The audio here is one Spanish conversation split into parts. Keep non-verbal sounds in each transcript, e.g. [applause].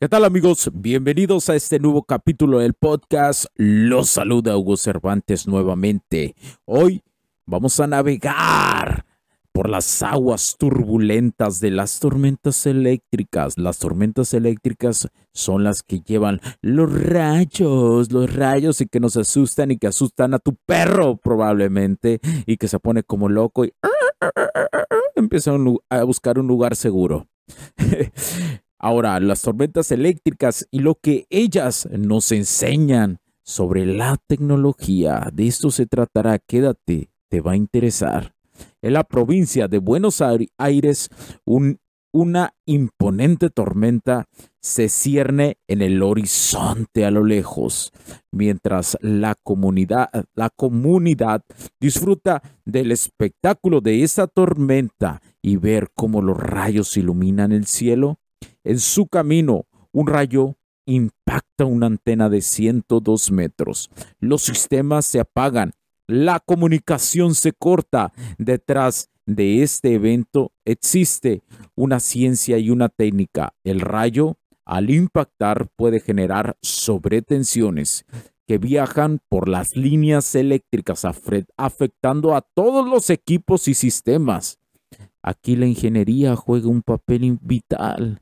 ¿Qué tal amigos? Bienvenidos a este nuevo capítulo del podcast. Los saluda Hugo Cervantes nuevamente. Hoy vamos a navegar por las aguas turbulentas de las tormentas eléctricas. Las tormentas eléctricas son las que llevan los rayos, los rayos y que nos asustan y que asustan a tu perro probablemente y que se pone como loco y empieza a buscar un lugar seguro. [laughs] Ahora, las tormentas eléctricas y lo que ellas nos enseñan sobre la tecnología, de esto se tratará, quédate, te va a interesar. En la provincia de Buenos Aires, una imponente tormenta se cierne en el horizonte a lo lejos, mientras la comunidad, la comunidad disfruta del espectáculo de esa tormenta y ver cómo los rayos iluminan el cielo. En su camino, un rayo impacta una antena de 102 metros. Los sistemas se apagan. La comunicación se corta. Detrás de este evento existe una ciencia y una técnica. El rayo, al impactar, puede generar sobretensiones que viajan por las líneas eléctricas afectando a todos los equipos y sistemas. Aquí la ingeniería juega un papel vital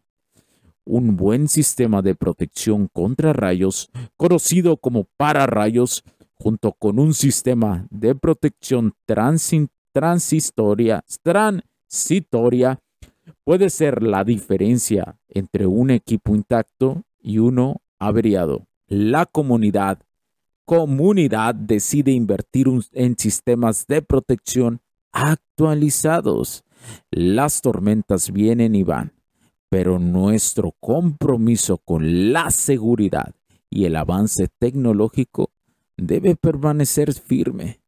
un buen sistema de protección contra rayos, conocido como pararrayos, junto con un sistema de protección transitoria, puede ser la diferencia entre un equipo intacto y uno averiado. La comunidad decide invertir en sistemas de protección actualizados. Las tormentas vienen y van pero nuestro compromiso con la seguridad y el avance tecnológico debe permanecer firme,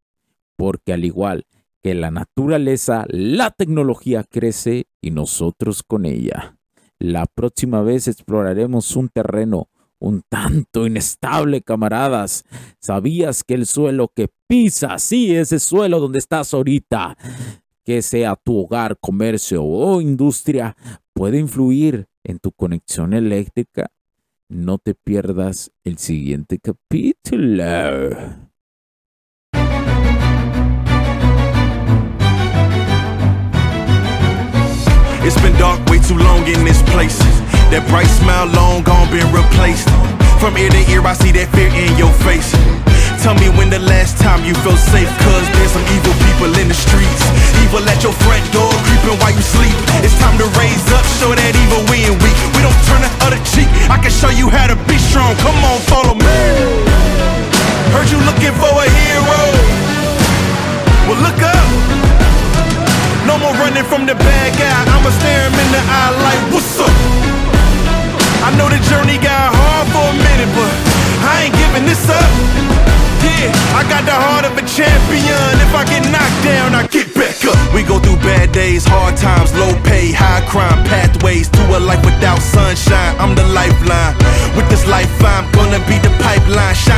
porque al igual que la naturaleza, la tecnología crece y nosotros con ella. La próxima vez exploraremos un terreno un tanto inestable, camaradas. ¿Sabías que el suelo que pisas, sí, ese suelo donde estás ahorita, que sea tu hogar, comercio o industria, puede influir en tu conexión eléctrica, no te pierdas el siguiente capítulo. It's been dark way too long in this place. That bright smile long gone been replaced. From ear to ear, I see that fear in your face. Tell me when the last time you felt safe, cause there's some evil people in the streets. Evil at your front door, creeping while you sleep. It's time to raise up, show that evil we ain't weak. We don't turn the other cheek. I can show you how to be strong. Come on, follow me. Heard you looking for a hero. Well, look up. No more running from the bad guy. I'ma stare him in the eye like, what's up? I know the journey got hard for a minute, but I ain't giving this up. Yeah, I got the heart of a champion. If I get knocked down, I get back up. We go through bad days, hard times, low pay, high crime, pathways to a life without sunshine. I'm the lifeline. With this life, I'm gonna be the pipeline, shining